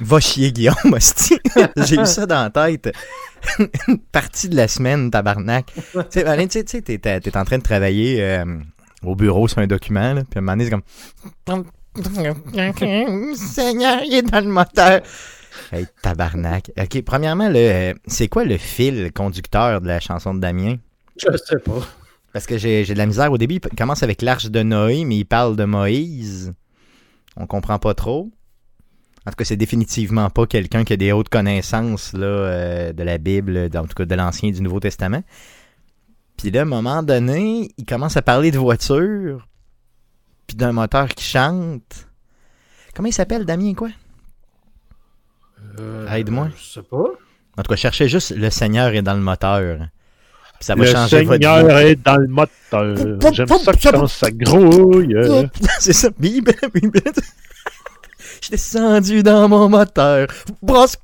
Va chier, Guillaume. J'ai eu ça dans la tête. Une partie de la semaine, tabarnak. tu sais, tu sais, t'es, en train de travailler euh, au bureau sur un document, là, puis à un moment donné, c'est comme... Seigneur, il est dans le moteur. Hey, tabarnak. OK, premièrement, le, euh, c'est quoi le fil conducteur de la chanson de Damien? Je sais pas. Parce que j'ai j'ai de la misère. Au début, il commence avec l'arche de Noé, mais il parle de Moïse. On comprend pas trop. En tout cas, c'est définitivement pas quelqu'un qui a des hautes connaissances là, euh, de la Bible, en tout cas de l'Ancien et du Nouveau Testament. Puis là, à un moment donné, il commence à parler de voiture, puis d'un moteur qui chante. Comment il s'appelle, Damien, quoi? Euh, Aide-moi. Je sais pas. En tout cas, cherchez juste Le Seigneur est dans le moteur. Puis ça va Le changer votre vie. Seigneur est dans le moteur. J'aime ça quand ça grouille. C'est ça. Je suis descendu dans mon moteur. Brosse.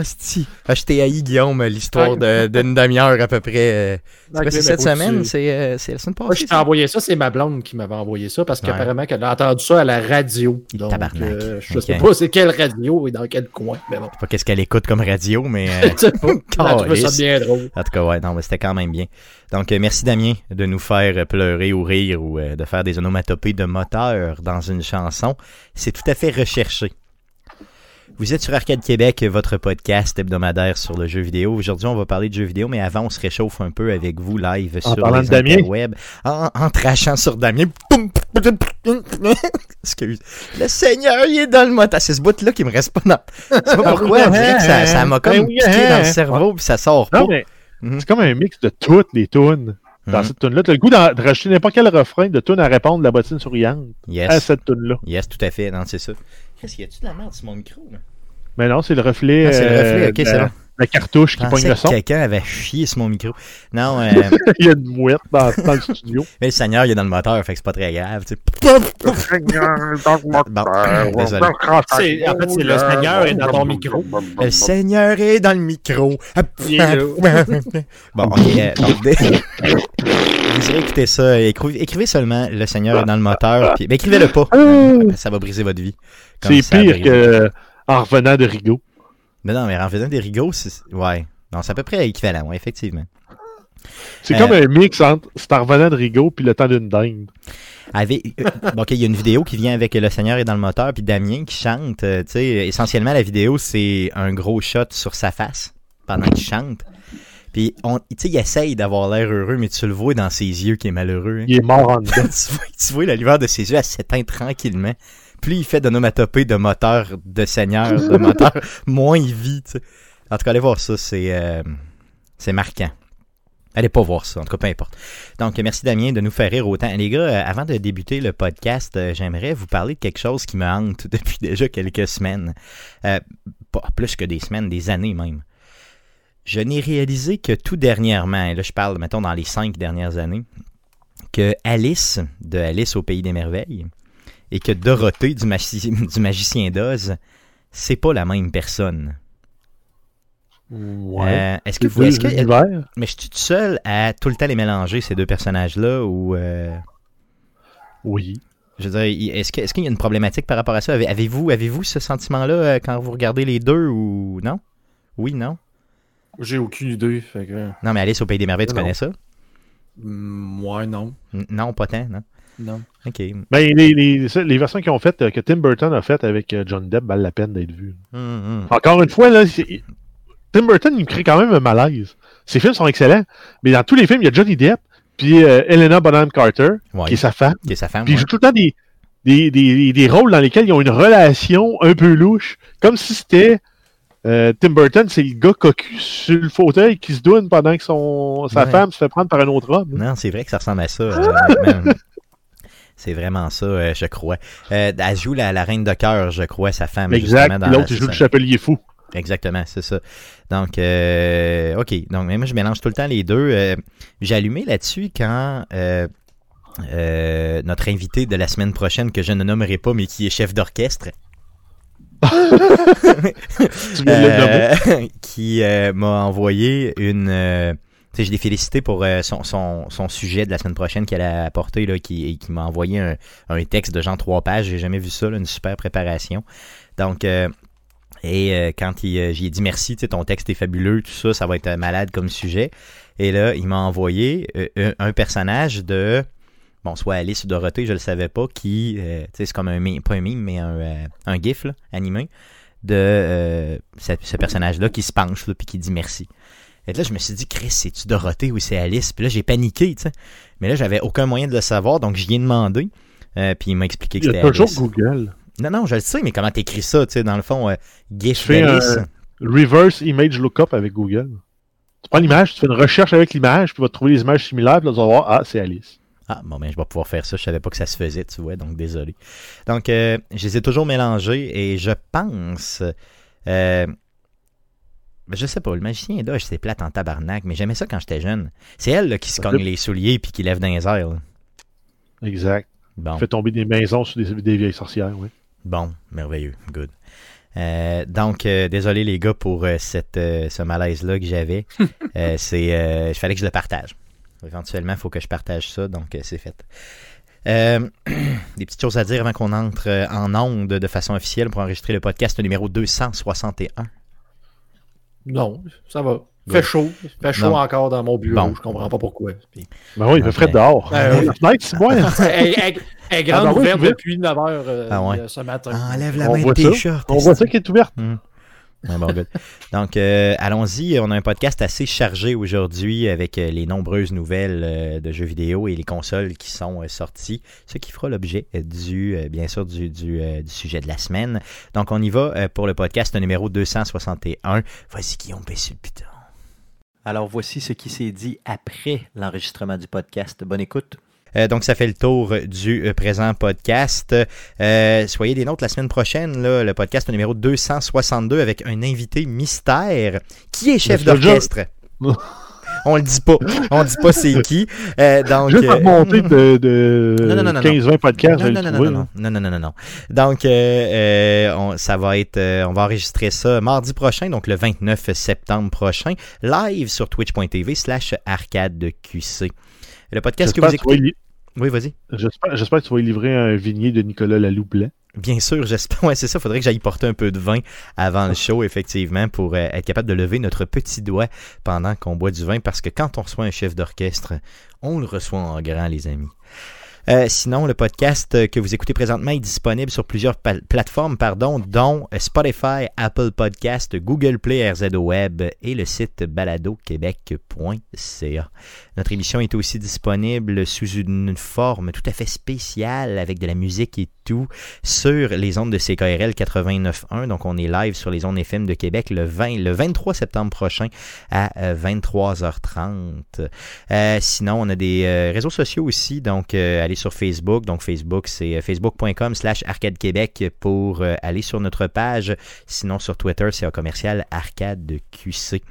Hostie. Ah, je t'ai haï, Guillaume, l'histoire de- d'une demi-heure à peu près. euh, C'est c'est cette semaine? tu- C'est euh, c'est la semaine Moi, passée? je t'ai ça? envoyé ça, c'est ma blonde qui m'avait envoyé ça parce Ouais. qu'apparemment qu'elle a entendu ça à la radio. Donc, tabarnak. euh, je Ok. sais pas c'est quelle radio et dans quel coin, mais bon. Je sais pas qu'est-ce qu'elle écoute comme radio, mais... euh, Je sais pas. Ça Calisse. bien drôle. En tout cas, ouais, non, mais c'était quand même bien. Donc, euh, merci Damien de nous faire pleurer ou rire ou euh, de faire des onomatopées de moteur dans une chanson. C'est tout à fait recherché. Vous êtes sur Arcade Québec, votre podcast hebdomadaire sur le jeu vidéo. Aujourd'hui, on va parler de jeux vidéo, mais avant, on se réchauffe un peu avec vous live En sur les de interwebs. En, en trachant sur Damien. Excuse. Le Seigneur, il est dans le moteur. C'est ce bout-là qui me reste pas dans... Sais pas pourquoi, on dirait que ça ça m'a comme Ben piqué dans le hein. cerveau, puis ça sort pas. Mhm. c'est comme un mix de toutes les tunes. Dans Mhm. cette tune-là, t'as le goût de rajouter n'importe quel refrain de tune à répondre de la bottine souriante Yes. à cette tune-là. Yes, tout à fait. Non, c'est ça. Qu'est-ce qu'il y a-tu de la merde sur mon micro? Là? Mais non, c'est le reflet, Ah, c'est le reflet, euh, ok, c'est la, bon. la cartouche qui Je pogne pensais le que son. quelqu'un avait chié sur mon micro. Non, euh, Il y a une mouette dans, dans le studio. mais le Seigneur, il est dans le moteur, fait que c'est pas très grave. tu sais. Bon, désolé. C'est- en fait, c'est le Seigneur est dans ton micro. Le Seigneur est dans le micro. Bon, ok. euh, donc, dé- vous irez écouter ça. Écrivez, écrivez seulement Le Seigneur est dans le moteur. Puis, ben, écrivez-le pas. Euh, Ça va briser votre vie. C'est pire que en revenant de Rigaud. Mais non, mais en faisant des rigots, c'est. Ouais. Non, c'est à peu près équivalent, ouais, effectivement. C'est Euh, comme un mix entre c'est en revenant de Rigaud puis le temps d'une dinde. Avec, euh, bon, il y a une vidéo qui vient avec Le Seigneur est dans le moteur, puis Damien qui chante. euh, tu sais, essentiellement, la vidéo, c'est un gros shot sur sa face pendant qu'il chante. Puis, il essaye d'avoir l'air heureux, mais tu le vois dans ses yeux qui est malheureux. hein. Il est mort en dedans. tu, vois, tu vois la lumière de ses yeux, elle s'éteint tranquillement. Plus il fait d'onomatopée de moteur de Seigneur, de moteur, moins il vit. En tout cas, allez voir ça, c'est euh, c'est marquant. Allez pas voir ça, en tout cas, peu importe. Donc, merci Damien de nous faire rire autant. Les gars, euh, avant de débuter le podcast, euh, j'aimerais vous parler de quelque chose qui me hante depuis déjà quelques semaines. Euh, pas plus que des semaines, des années même. Je n'ai réalisé que tout dernièrement, et là je parle, mettons, dans les cinq dernières années, que Alice, de Alice au Pays des Merveilles, et que Dorothée du, du Magicien d'Oz, c'est pas la même personne. Ouais. Euh, est-ce que vous. Est-ce que, mais je suis tout seul à tout le temps les mélanger, ces deux personnages-là, ou. euh, Oui. je veux dire, est-ce que- est-ce qu'il y a une problématique par rapport à ça? Avez- Avez-vous avez ce sentiment-là euh, quand vous regardez les deux, ou non? Oui, non? J'ai aucune idée. Fait que... Non, mais Alice au Pays des Merveilles, tu Non. connais ça? Ouais, non. N- Non, pas tant, non? Non. Ok. Ben, les, les, les versions qu'ils ont faites, euh, que Tim Burton a faites avec euh, John Depp, valent la peine d'être vues. Hum. Encore une fois, là, Tim Burton, il me crée quand même un malaise. Ses films sont excellents, mais dans tous les films, il y a Johnny Depp, puis euh, Helena Bonham Carter, Ouais. qui est sa femme, Qui est sa femme, puis ils ouais. jouent tout le temps des, des, des, des rôles dans lesquels ils ont une relation un peu louche, comme si c'était euh, Tim Burton, c'est le gars cocu sur le fauteuil qui se donne pendant que son, sa Ouais. femme se fait prendre par un autre homme. Non, c'est vrai que ça ressemble à ça. c'est vraiment ça, euh, je crois. Euh, elle joue la, la reine de cœur, je crois, sa femme. exact. l'autre, joue le chapelier fou. Exactement, c'est ça. Donc, euh, OK. Donc, moi, je mélange tout le temps les deux. Euh, J'ai allumé là-dessus quand notre invité de la semaine prochaine, que je ne nommerai pas, mais qui est chef d'orchestre, qui m'a envoyé une. Je l'ai félicité pour euh, son, son, son sujet de la semaine prochaine qu'elle a apporté, là, qui, qui m'a envoyé un, un texte de genre trois pages. J'ai jamais vu ça, une super préparation. Donc, euh, et euh, quand il, euh, j'ai dit merci, ton texte est fabuleux, tout ça, ça va être malade comme sujet. Et là, il m'a envoyé un, personnage de, bon, soit Alice ou Dorothée, je le savais pas, qui, tu sais, c'est comme un pas un mime, mais un, un gif là, animé de ce, ce personnage-là qui se penche là, puis qui dit merci. Et là, je me suis dit, Chris, c'est-tu Dorothée ou c'est Alice? Puis là, j'ai paniqué, tu sais. Mais là, j'avais aucun moyen de le savoir, donc j'y ai demandé. Euh, puis il m'a expliqué que c'était a toujours Alice. Google. Non, non, je le sais, mais comment t'écris ça, tu sais, dans le fond, euh, un- Reverse Image Lookup avec Google. Tu prends l'image, tu fais une recherche avec l'image, puis tu vas trouver les images similaires, puis là, tu vas voir, ah, c'est Alice. Ah, bon, ben, je vais pouvoir faire ça. Je savais pas que ça se faisait, tu vois, donc désolé. Donc, euh, je les ai toujours mélangés et je pense. Euh, je sais pas, le magicien d'Oz, c'est plate en tabarnak, mais j'aimais ça quand j'étais jeune. C'est elle là, qui se cogne les souliers puis qui lève dans les airs. là. Exact. Bon, Fait tomber des maisons sur des, des vieilles sorcières, oui. bon, merveilleux, good. Euh, donc, euh, désolé les gars pour euh, cette, ce malaise-là que j'avais. C'est, il fallait que je le partage. Éventuellement, il faut que je partage ça, donc c'est fait. Des petites choses à dire avant qu'on entre en onde de façon officielle pour enregistrer le podcast numéro 261. Non, ça va. Ouais. Fait chaud. Fait chaud Non. encore dans mon bureau. Bon. Je comprends pas pourquoi. Puis- Ben oui, il fait frais dehors. Oui. La fenêtre, c'est moi. elle, est grande Ah, ben oui, ouverte depuis 9 heures euh, Ah ouais. euh, ce matin. Enlève la On main de voit tes ça. shorts. On voit ça qui est ouverte. Donc, euh, allons-y. On a un podcast assez chargé aujourd'hui avec euh, les nombreuses nouvelles euh, de jeux vidéo et les consoles qui sont sorties, ce qui fera l'objet du, bien sûr, du, du, sujet de la semaine. Donc, on y va pour le podcast numéro 261. Vas-y, Guillaume, le piton. Alors voici ce qui s'est dit après l'enregistrement du podcast. Bonne écoute. Euh, donc, ça fait le tour du euh, présent podcast. Euh, soyez des nôtres la semaine prochaine, là, le podcast numéro 262 avec un invité mystère qui est chef d'orchestre? On le dit pas. On dit pas c'est qui. Euh, donc, Juste à euh, remonter de, de Non, non, non, non, 15-20 podcasts, non, non, le non, non, non, non, non, non. Donc, euh, euh, on, ça va être, euh, on va enregistrer ça mardi prochain, donc le 29 septembre prochain, live sur twitch.tv slash arcadeqc. Le podcast que vous que tu vas écoutez... li- Oui, vas-y. J'espère que tu vas y livrer un vignier de Nicolas Lalou blanc. Bien sûr, j'espère. Ouais, c'est ça. Faudrait que j'aille porter un peu de vin avant le show, effectivement, pour euh, être capable de lever notre petit doigt pendant qu'on boit du vin, parce que quand on reçoit un chef d'orchestre, on le reçoit en grand, les amis. Euh, sinon, le podcast euh, que vous écoutez présentement est disponible sur plusieurs plateformes, pardon, dont euh, Spotify, Apple Podcast, Google Play, RZO Web et le site baladoquebec.ca. Notre émission est aussi disponible sous une forme tout à fait spéciale avec de la musique et sur les ondes de CKRL 89.1. Donc, on est live sur les ondes FM de Québec le, 20, le 23 septembre prochain à euh, 23h30. Euh, sinon, on a des euh, réseaux sociaux aussi. Donc, euh, allez sur Facebook. Donc, Facebook, c'est euh, facebook.com slash arcade québec pour euh, aller sur notre page. Sinon, sur Twitter, c'est un commercial arcade de QC.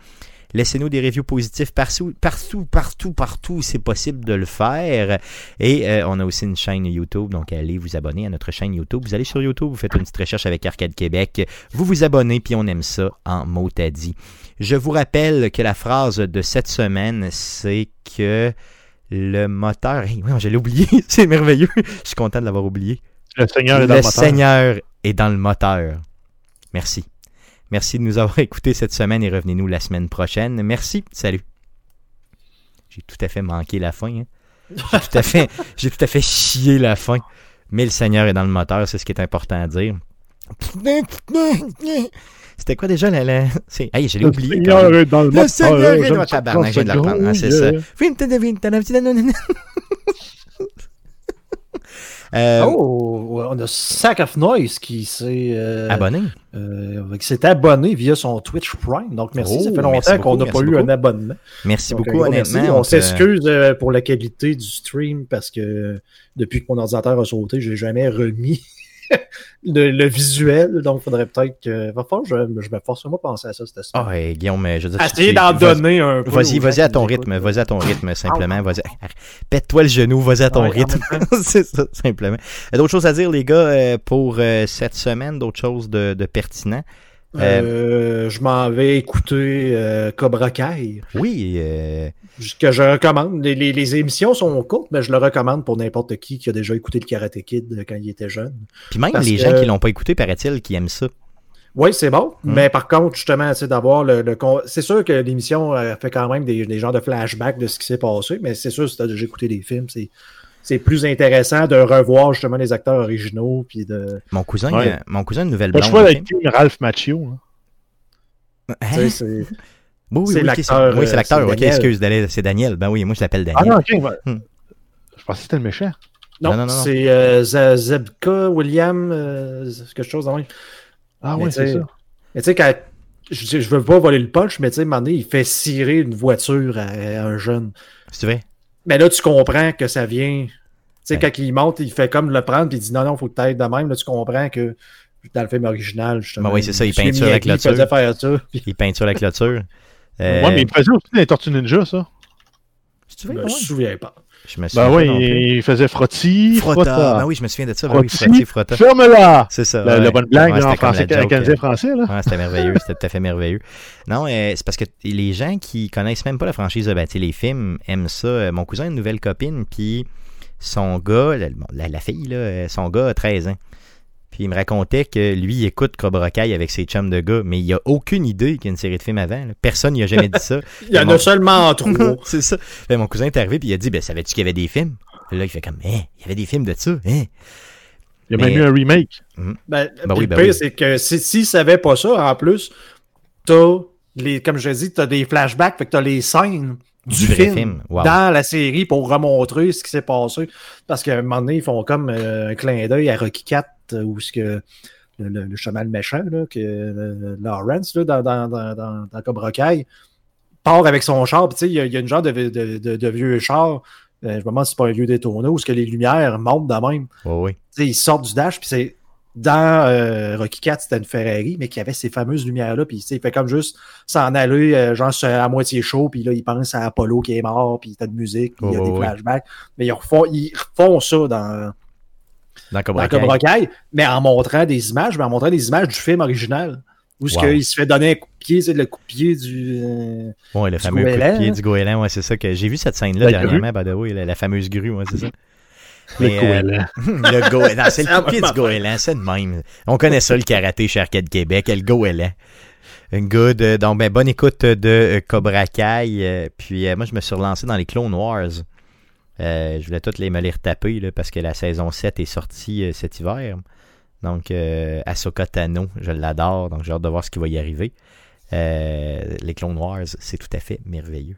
Laissez-nous des reviews positifs partout, partout, partout, partout où c'est possible de le faire. Et euh, on a aussi une chaîne YouTube, donc allez vous abonner à notre chaîne YouTube. Vous allez sur YouTube, vous faites une petite recherche avec Arcade Québec, vous vous abonnez, puis on aime ça en mot à dit. Je vous rappelle que la phrase de cette semaine, c'est que le moteur... Hey, oui, je l'ai oublié, c'est merveilleux. Je suis content de l'avoir oublié. Le Seigneur est Le dans le moteur. Seigneur est dans le moteur. Merci. Merci de nous avoir écoutés cette semaine et revenez-nous la semaine prochaine. Merci. Salut. J'ai tout à fait manqué la fin. hein. J'ai tout à fait, j'ai tout à fait chié la fin. Mais le Seigneur est dans le moteur, c'est ce qui est important à dire. C'était quoi déjà la... la... c'est- Hey, je l'ai Le oublié. Seigneur quand même. est dans le Le moteur. Seigneur est dans le ça tabarnak, je viens de la quand reprendre. Ah, c'est ça. Euh, Oh, on a Sack of Noise qui s'est euh, Abonné. euh, qui s'est abonné via son Twitch Prime. Donc merci, Oh, ça fait merci longtemps qu'on n'a pas eu beaucoup. un abonnement. Merci Donc, beaucoup, un gros merci. honnêtement. On s'excuse euh, pour la qualité du stream parce que euh, depuis que mon ordinateur a sauté, je l'ai jamais remis le, le visuel. Donc, faudrait peut-être que. Va falloir que je, je me force moi à penser à ça cette semaine. Ah, ouais, Guillaume, je veux dire, tu- d'en donner un peu. Vas-y, vas-y à ton rythme, vas-y à ton rythme, simplement. Vas-y. Pète-toi le genou, vas-y à ton Ouais, rythme. c'est ça, simplement. Euh, D'autres choses à dire, les gars, euh, pour euh, cette semaine, d'autres choses de, de pertinent? Euh, je m'en vais écouter euh, Cobra Kai, Oui, euh, que je recommande. Les, les- les émissions sont courtes, mais je le recommande pour n'importe qui qui a déjà écouté le Karate Kid quand il était jeune. puis même Parce les que- gens qui l'ont pas écouté, paraît-il, qui aiment ça. Oui, c'est bon. Mm. Mais par contre, justement, sais, d'avoir le, le con- C'est sûr que l'émission euh, fait quand même des, des genres de flashbacks de ce qui s'est passé, mais c'est sûr, si tu as déjà écouté des films, c'est. C'est plus intéressant de revoir justement les acteurs originaux puis de. Mon cousin, Ouais. euh, mon cousin de Nouvelle Blonde. choix ok? avec Ralph Macchio. hein. tu Hein? sais, c'est- Oui, oui, oui, l'acteur, Oui, c'est euh, l'acteur. c'est Ok, Daniel. excuse, c'est Daniel. Ben oui, moi je l'appelle Ah Daniel. non, ok. ouais. Hmm. Je pensais que c'était le méchant. Non, Non, non, c'est euh, Zebka William, euh, quelque chose. Ah Mais ouais, c'est ça. Mais tu sais, quand. Je, je veux pas voler le punch, mais tu sais, à un moment donné, il fait cirer une voiture à, à un jeune. C'est vrai? Mais là, tu comprends que ça vient. Tu sais, Ouais. quand il monte, il fait comme le prendre, puis il dit non, non, faut que tu de même. Là, tu comprends que dans le film original, justement. Ben oui, c'est ça, il peinture la clôture. faisait faire ça. puis- Il peinture la clôture. Euh, Ouais, mais il faisait aussi les Tortues Ninja, ça. c'est-tu Je me souviens pas. Je me souviens Ben oui, il faisait Frotti, Frotta. Frotta. Ben oui, je me souviens de ça. Ben oui, Frotti, Frotti, Frotta. Ferme-la! C'est ça. La, ouais. la bonne blague Ouais, en c'était comme français, la joke, canadien euh, français, là. Ouais, c'était merveilleux, c'était tout à fait merveilleux. Non, euh, c'est parce que les gens qui connaissent même pas la franchise de ben, les films aiment ça. Euh, Mon cousin a une nouvelle copine, puis son gars, la, bon, la- la fille, là, euh, son gars a 13 ans. Puis il me racontait que lui, il écoute Cobra Kai avec ses chums de gars, mais il a aucune idée qu'il y a une série de films avant. là. Personne n'y a jamais dit ça. Il y en a seulement trois. c'est ça. Fait, mon cousin est arrivé, puis il a dit, ben, savais-tu qu'il y avait des films? Puis là, il fait comme, hein, il y avait des films de ça, hein? Il y a Mais- même eu un remake. Ben, Ben oui, le ben pire, oui. c'est que si- s'ils ne savaient pas ça, en plus, t'as les, comme je dis, t'as des flashbacks, fait que t'as les scènes du, film, film, wow. dans la série pour remontrer ce qui s'est passé. Parce qu'à un moment donné, ils font comme euh, un clin d'œil à Rocky 4 euh, où ce que le, le, le cheval méchant, là, que Lawrence, là, dans, dans, dans, dans, part avec son char, il y, a- il y a une genre de, de, de, de vieux char, euh, je me demande si c'est pas un vieux Daytona, où ce que les lumières montent de même sais, ils sortent du dash, puis c'est dans euh, Rocky 4, c'était une Ferrari, mais qui avait ces fameuses lumières-là, puis tu sais, il fait comme juste s'en aller, euh, genre à moitié chaud, puis là, il pense à Apollo qui est mort, puis t'as de musique, puis il y a Ouais, des flashbacks. Mais ils refont, ils refont ça dans, Dans Cobra dans Kai. Cobra Kai, mais en montrant des images, mais en montrant des images du film original. Où ce Wow. qu'il se fait donner un coup de pied, c'est le coup de pied du. euh, Ouais, le Du fameux coup de pied du goéland, ouais, c'est ça que j'ai vu cette scène-là dernièrement, by the way, la, la fameuse grue, ouais, c'est ça. Le euh, goéland. le goéland, c'est le pied du goéland, c'est de même. On connaît ça, le karaté chez Arcade Québec, le goéland. Good. euh, Donc, ben, bonne écoute de euh, Cobra Kai. puis, euh, moi, je me suis relancé dans les Clone Wars. Euh, je voulais toutes les me les retaper là, parce que la saison 7 est sortie cet hiver. Donc, Ahsoka Tano, je l'adore. Donc, j'ai hâte de voir ce qui va y arriver. Les Clone Wars, c'est tout à fait merveilleux.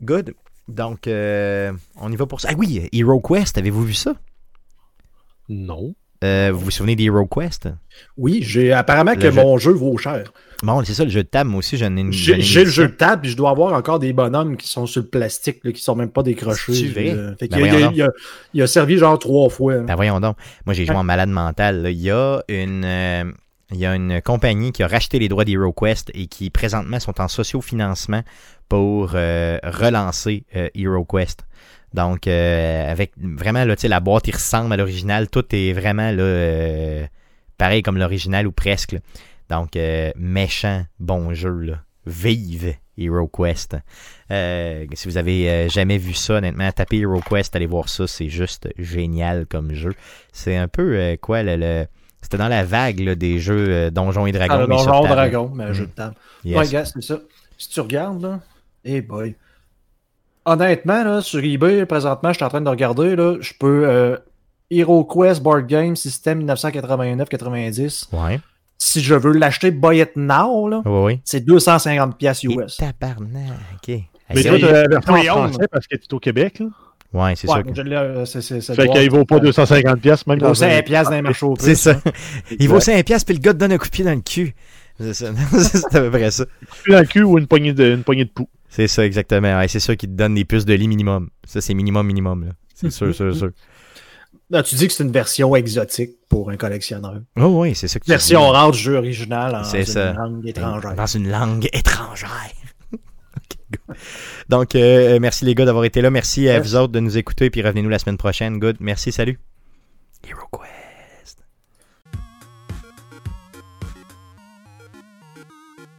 Good. Donc, euh, on y va pour ça. Ah oui, Hero Quest, avez-vous vu ça? Non. Euh, vous vous souvenez d'Hero Quest? Oui, j'ai apparemment que jeu- mon jeu vaut cher. Bon, c'est ça, le jeu de table. Moi aussi, j'en ai une. J'ai le jeu de table, puis je dois avoir encore des bonhommes qui sont sur le plastique, là, qui sont même pas décrochés. Euh, fait Ben a- il, a, il a servi genre trois fois. hein. Ben voyons donc. Moi, j'ai joué en malade mental. là. Il y a une. euh, il y a une compagnie qui a racheté les droits d'HeroQuest et qui présentement sont en sociofinancement pour euh, relancer euh, HeroQuest. Donc, euh, avec vraiment, là, la boîte, il ressemble à l'original. Tout est vraiment là, pareil comme l'original ou presque. là. Donc, méchant, bon jeu. Là. Vive HeroQuest. Euh, si vous avez euh, jamais vu ça, honnêtement, tapez HeroQuest, allez voir ça. C'est juste génial comme jeu. C'est un peu euh, quoi, le, le- c'était dans la vague là, des jeux Donjons et Dragons. Ah, le mais sur Donjon table. Dragon, mais un Mm. jeu de table. Yes. Ouais, gars, c'est ça. Si tu regardes, là, eh boy. Honnêtement, là, sur eBay, présentement, je suis en train de regarder, là, je peux. Euh, HeroQuest Board Game System 1989-90. Ouais. Si je veux l'acheter buy it now, là, Oui, oui. c'est 250$ piastres Et US. tabarnak, ok. Mais Hey, toi, t'as la version en français parce que tu es au Québec, là. Ouais, c'est Ouais, l'ai, euh, ça Fait qu'il vaut pas 250 pièces même Il vaut dans un- 5$ piastres dans les marchés C'est ça. hein. Il vaut 5 piastres, puis le gars te donne un coup de pied dans le cul. C'est ça. c'est à peu près ça. Le cul ou une poignée de, une poignée de poux. C'est ça, exactement. Ouais, c'est ça qui te donne des puces de lit minimum. Ça, c'est minimum, minimum. là. C'est sûr, sûr, sûr. Non, tu dis que c'est une version exotique pour un collectionneur. Oh oui, c'est ça que tu Version dis. rare du jeu original en C'est une ça. langue étrangère. Dans une langue étrangère. Donc, euh, merci les gars d'avoir été là. Merci à Yes. vous autres de nous écouter. Puis revenez-nous la semaine prochaine. Good. Merci, salut. Hero Quest.